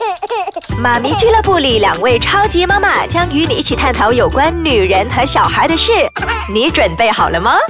妈咪俱乐部里，两位超级妈妈将与你一起探讨有关女人和小孩的事。你准备好了吗？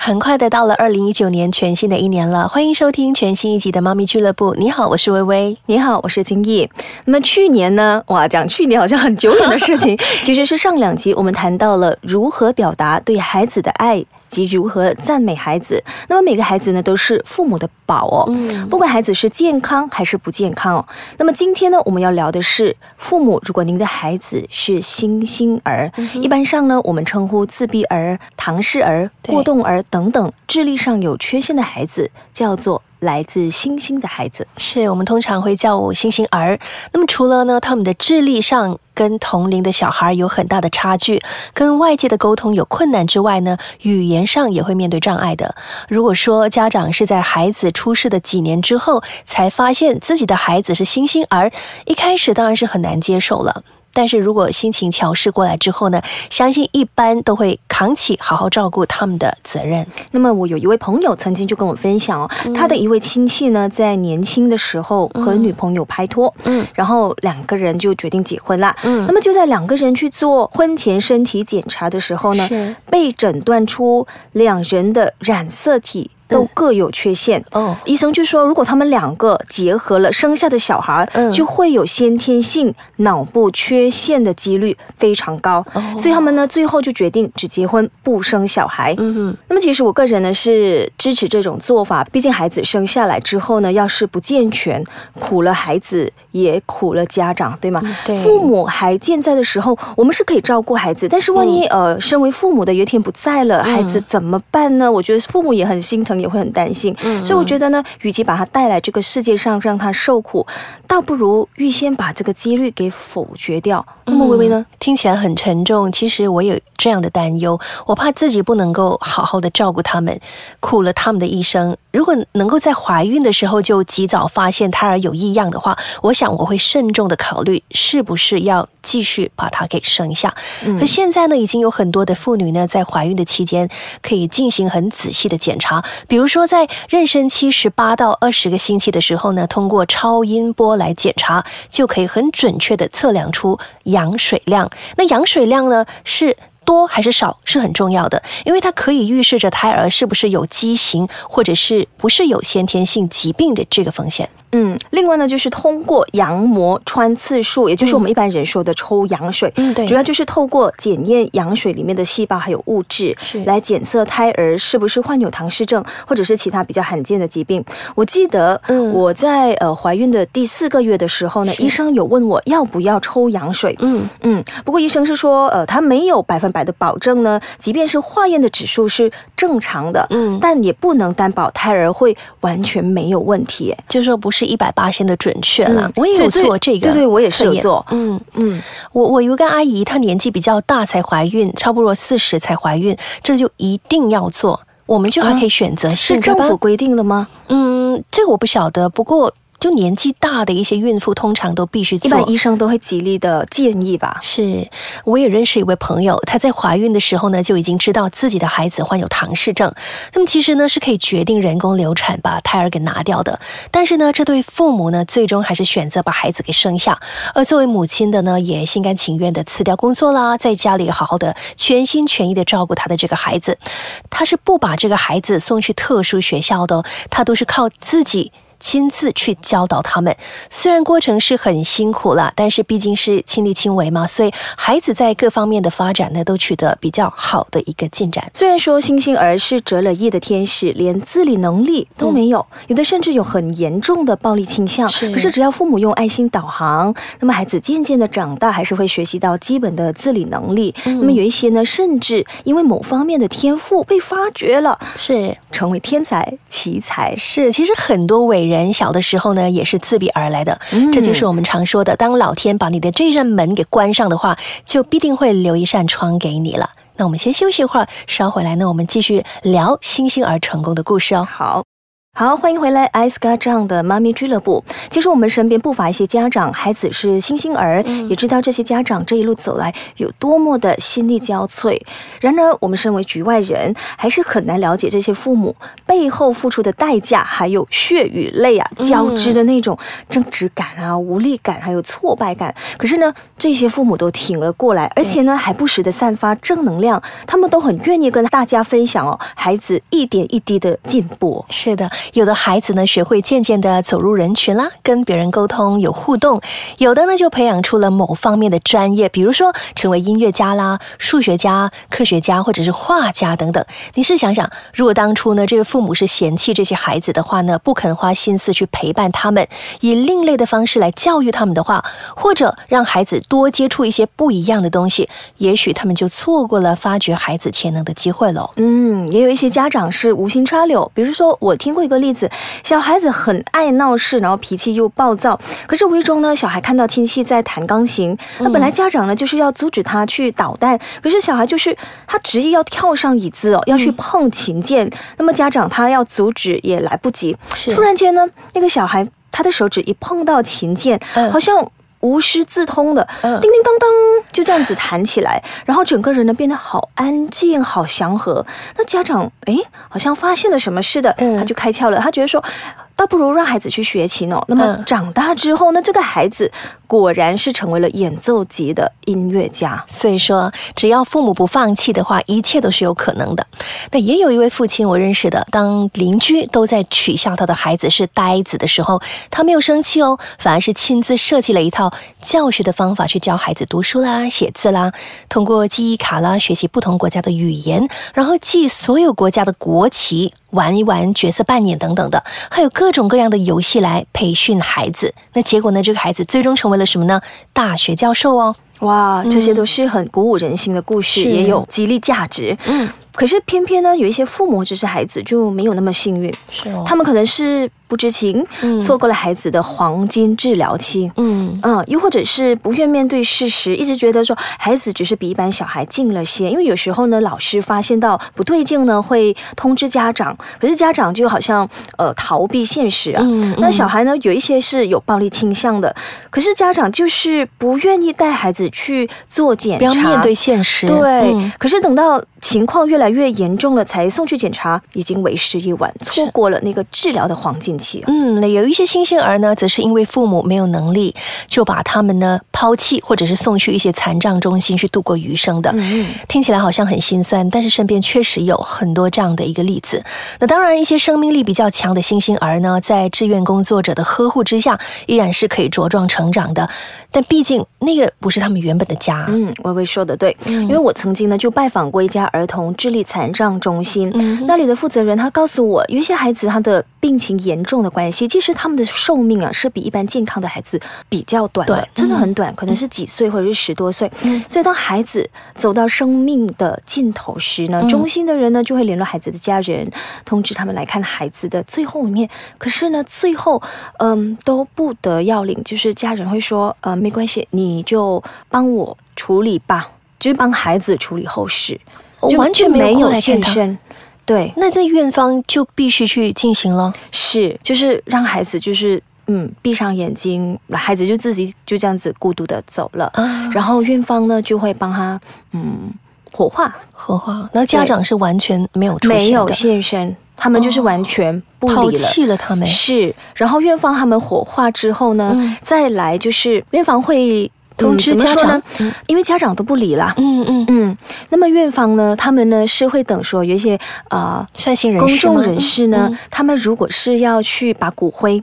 很快的到了二零一九年，全新的一年了。欢迎收听全新一集的妈咪俱乐部。你好，我是微微。你好，我是金毅。那么去年呢？哇，讲去年好像很久远的事情，其实是上两集我们谈到了如何表达对孩子的爱。及如何赞美孩子？那么每个孩子呢，都是父母的宝哦。嗯，不管孩子是健康还是不健康哦。那么今天呢，我们要聊的是父母。如果您的孩子是新星儿，一般上呢，我们称呼自闭儿、唐氏儿、过动儿等等智力上有缺陷的孩子，叫做。来自星星的孩子，是我们通常会叫我星星儿。那么除了呢，他们的智力上跟同龄的小孩有很大的差距，跟外界的沟通有困难之外呢，语言上也会面对障碍的。如果说家长是在孩子出世的几年之后才发现自己的孩子是星星儿，一开始当然是很难接受了。但是如果心情调试过来之后呢，相信一般都会扛起好好照顾他们的责任。那么我有一位朋友曾经就跟我分享哦，他的一位亲戚呢，在年轻的时候和女朋友拍拖，嗯，然后两个人就决定结婚啦，嗯，那么就在两个人去做婚前身体检查的时候呢，被诊断出两人的染色体。都各有缺陷。哦，医生就说，如果他们两个结合了生下的小孩，嗯。就会有先天性脑部缺陷的几率非常高，哦。所以他们呢最后就决定只结婚不生小孩。嗯哼，那么其实我个人呢是支持这种做法，毕竟孩子生下来之后呢，要是不健全，苦了孩子也苦了家长，对吗？对，父母还健在的时候，我们是可以照顾孩子，但是万一呃身为父母的有一天不在了，孩子怎么办呢？我觉得父母也很心疼。也会很担心，所以我觉得呢，与其把他带来这个世界上让他受苦，倒不如预先把这个几率给否决掉。那么微微呢，听起来很沉重。其实我有这样的担忧，我怕自己不能够好好的照顾他们，苦了他们的一生。如果能够在怀孕的时候就及早发现胎儿有异样的话，我想我会慎重的考虑是不是要继续把它给生下。可现在呢，已经有很多的妇女呢，在怀孕的期间可以进行很仔细的检查，比如说在妊娠期十八到二十个星期的时候呢，通过超音波来检查，就可以很准确的测量出羊水量。那羊水量呢是。多还是少是很重要的，因为它可以预示着胎儿是不是有畸形，或者是不是有先天性疾病的这个风险。嗯，另外呢，就是通过羊膜穿刺术，也就是我们一般人说的抽羊水，嗯，对，主要就是透过检验羊水里面的细胞还有物质，是。来检测胎儿是不是患有唐氏症，或者是其他比较罕见的疾病。我记得，嗯，我在呃怀孕的第四个月的时候呢，医生有问我要不要抽羊水，嗯。嗯，不过医生是说，呃，他没有百分百的保证呢，即便是化验的指数是正常的，嗯，但也不能担保胎儿会完全没有问题，就说不是。一百八千的准确了，我也有做这个，对对，我也是有做。嗯嗯，我我有个阿姨，她年纪比较大才怀孕，差不多四十才怀孕，这就一定要做。我们就还可以选择是政府规定的吗？嗯，这个我不晓得，不过。就年纪大的一些孕妇，通常都必须做。一般医生都会极力的建议吧。是，我也认识一位朋友，她在怀孕的时候呢，就已经知道自己的孩子患有唐氏症。那么其实呢，是可以决定人工流产，把胎儿给拿掉的。但是呢，这对父母呢，最终还是选择把孩子给生下。而作为母亲的呢，也心甘情愿的辞掉工作啦，在家里好好的全心全意的照顾她的这个孩子。她是不把这个孩子送去特殊学校的，她都是靠自己。亲自去教导他们，虽然过程是很辛苦了，但是毕竟是亲力亲为嘛，所以孩子在各方面的发展呢，都取得比较好的一个进展。虽然说星星儿是折了翼的天使，连自理能力都没有，有的甚至有很严重的暴力倾向。可是只要父母用爱心导航，那么孩子渐渐的长大，还是会学习到基本的自理能力。那么有一些呢，甚至因为某方面的天赋被发掘了，是成为天才奇才。是，其实很多伟。人小的时候呢，也是自闭而来的，这就是我们常说的，当老天把你的这扇门给关上的话，就必定会留一扇窗给你了。那我们先休息一会儿，稍回来呢，我们继续聊星星儿成功的故事哦。好。好，欢迎回来，ice 家长的妈咪俱乐部。其实我们身边不乏一些家长，孩子是星星儿，也知道这些家长这一路走来有多么的心力交瘁。然而，我们身为局外人，还是很难了解这些父母背后付出的代价，还有血与泪啊交织的那种争执感啊、无力感，还有挫败感。可是呢，这些父母都挺了过来，而且呢，还不时的散发正能量。他们都很愿意跟大家分享哦，孩子一点一滴的进步。是的。有的孩子呢，学会渐渐的走入人群啦，跟别人沟通有互动；有的呢，就培养出了某方面的专业，比如说成为音乐家啦、数学家、科学家或者是画家等等。你试想想，如果当初呢，这个父母是嫌弃这些孩子的话呢，不肯花心思去陪伴他们，以另类的方式来教育他们的话，或者让孩子多接触一些不一样的东西，也许他们就错过了发掘孩子潜能的机会了。嗯，也有一些家长是无心插柳，比如说我听过一个。例子，小孩子很爱闹事，然后脾气又暴躁。可是无意中呢，小孩看到亲戚在弹钢琴，那本来家长呢就是要阻止他去捣蛋，可是小孩就是他执意要跳上椅子哦，要去碰琴键。那么家长他要阻止也来不及。突然间呢，那个小孩他的手指一碰到琴键，好像。无师自通的，叮叮当当，就这样子弹起来，然后整个人呢变得好安静、好祥和。那家长哎，好像发现了什么似的，他就开窍了，他觉得说。倒不如让孩子去学琴哦。那么长大之后呢？这个孩子果然是成为了演奏级的音乐家。所以说，只要父母不放弃的话，一切都是有可能的。那也有一位父亲我认识的，当邻居都在取笑他的孩子是呆子的时候，他没有生气哦，反而是亲自设计了一套教学的方法去教孩子读书啦、写字啦，通过记忆卡啦学习不同国家的语言，然后记所有国家的国旗。玩一玩角色扮演等等的，还有各种各样的游戏来培训孩子。那结果呢？这个孩子最终成为了什么呢？大学教授哦！哇，这些都是很鼓舞人心的故事，也有激励价值。嗯，可是偏偏呢，有一些父母或者是孩子就没有那么幸运，是哦，他们可能是。不知情，错过了孩子的黄金治疗期。嗯嗯，又或者是不愿面对事实，一直觉得说孩子只是比一般小孩近了些。因为有时候呢，老师发现到不对劲呢，会通知家长，可是家长就好像呃逃避现实啊。那小孩呢，有一些是有暴力倾向的，可是家长就是不愿意带孩子去做检查，不要面对现实。对，可是等到情况越来越严重了，才送去检查，已经为时已晚，错过了那个治疗的黄金。嗯，那有一些新生儿呢，则是因为父母没有能力，就把他们呢抛弃，或者是送去一些残障中心去度过余生的。嗯，听起来好像很心酸，但是身边确实有很多这样的一个例子。那当然，一些生命力比较强的新生儿呢，在志愿工作者的呵护之下，依然是可以茁壮成长的。但毕竟那个不是他们原本的家。嗯，微微说的对，因为我曾经呢就拜访过一家儿童智力残障中心，那里的负责人他告诉我，有一些孩子他的病情严重的关系，其实他们的寿命啊是比一般健康的孩子比较短的，真的很短，可能是几岁或者是十多岁。所以当孩子走到生命的尽头时呢，中心的人呢就会联络孩子的家人，通知他们来看孩子的最后一面。可是呢，最后嗯都不得要领，就是家人会说，呃，没关系，你就帮我处理吧，就是帮孩子处理后事，完全没有现身。对，那这院方就必须去进行了，是，就是让孩子就是嗯闭上眼睛，孩子就自己就这样子孤独的走了，然后院方呢就会帮他嗯火化，火化，那家长是完全没有出现没有现身，他们就是完全不抛弃了他们，是，然后院方他们火化之后呢，再来就是院方会。通知家长，因为家长都不理了。嗯嗯。嗯。那么院方呢，他们呢是会等说有一些呃善心人士、公众人士呢，他们如果是要去把骨灰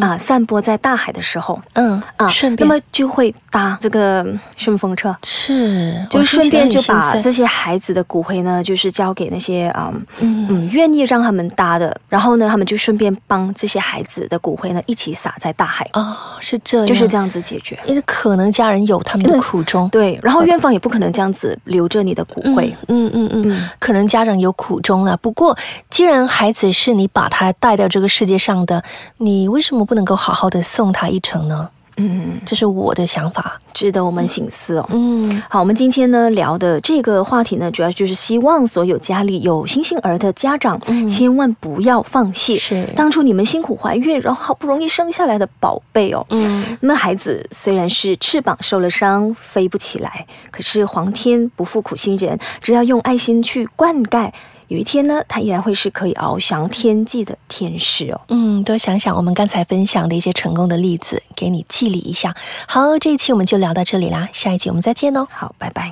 啊散播在大海的时候，嗯啊，顺便。那么就会搭这个顺风车，是就顺便就把这些孩子的骨灰呢，就是交给那些啊嗯。愿意让他们搭的，然后呢，他们就顺便帮这些孩子的骨灰呢一起撒在大海。哦，是这样，就是这样子解决，因为可能家。人有他们的苦衷，对，然后院方也不可能这样子留着你的骨灰，嗯嗯嗯，可能家长有苦衷了。不过，既然孩子是你把他带到这个世界上的，你为什么不能够好好的送他一程呢？嗯，这是我的想法，值得我们醒思哦。嗯，好，我们今天呢聊的这个话题呢，主要就是希望所有家里有新生儿的家长，千万不要放弃。是，当初你们辛苦怀孕，然后好不容易生下来的宝贝哦。嗯，那么孩子虽然是翅膀受了伤，飞不起来，可是皇天不负苦心人，只要用爱心去灌溉。有一天呢，他依然会是可以翱翔天际的天使哦。嗯，多想想我们刚才分享的一些成功的例子，给你记励一下。好，这一期我们就聊到这里啦，下一集我们再见哦。好，拜拜。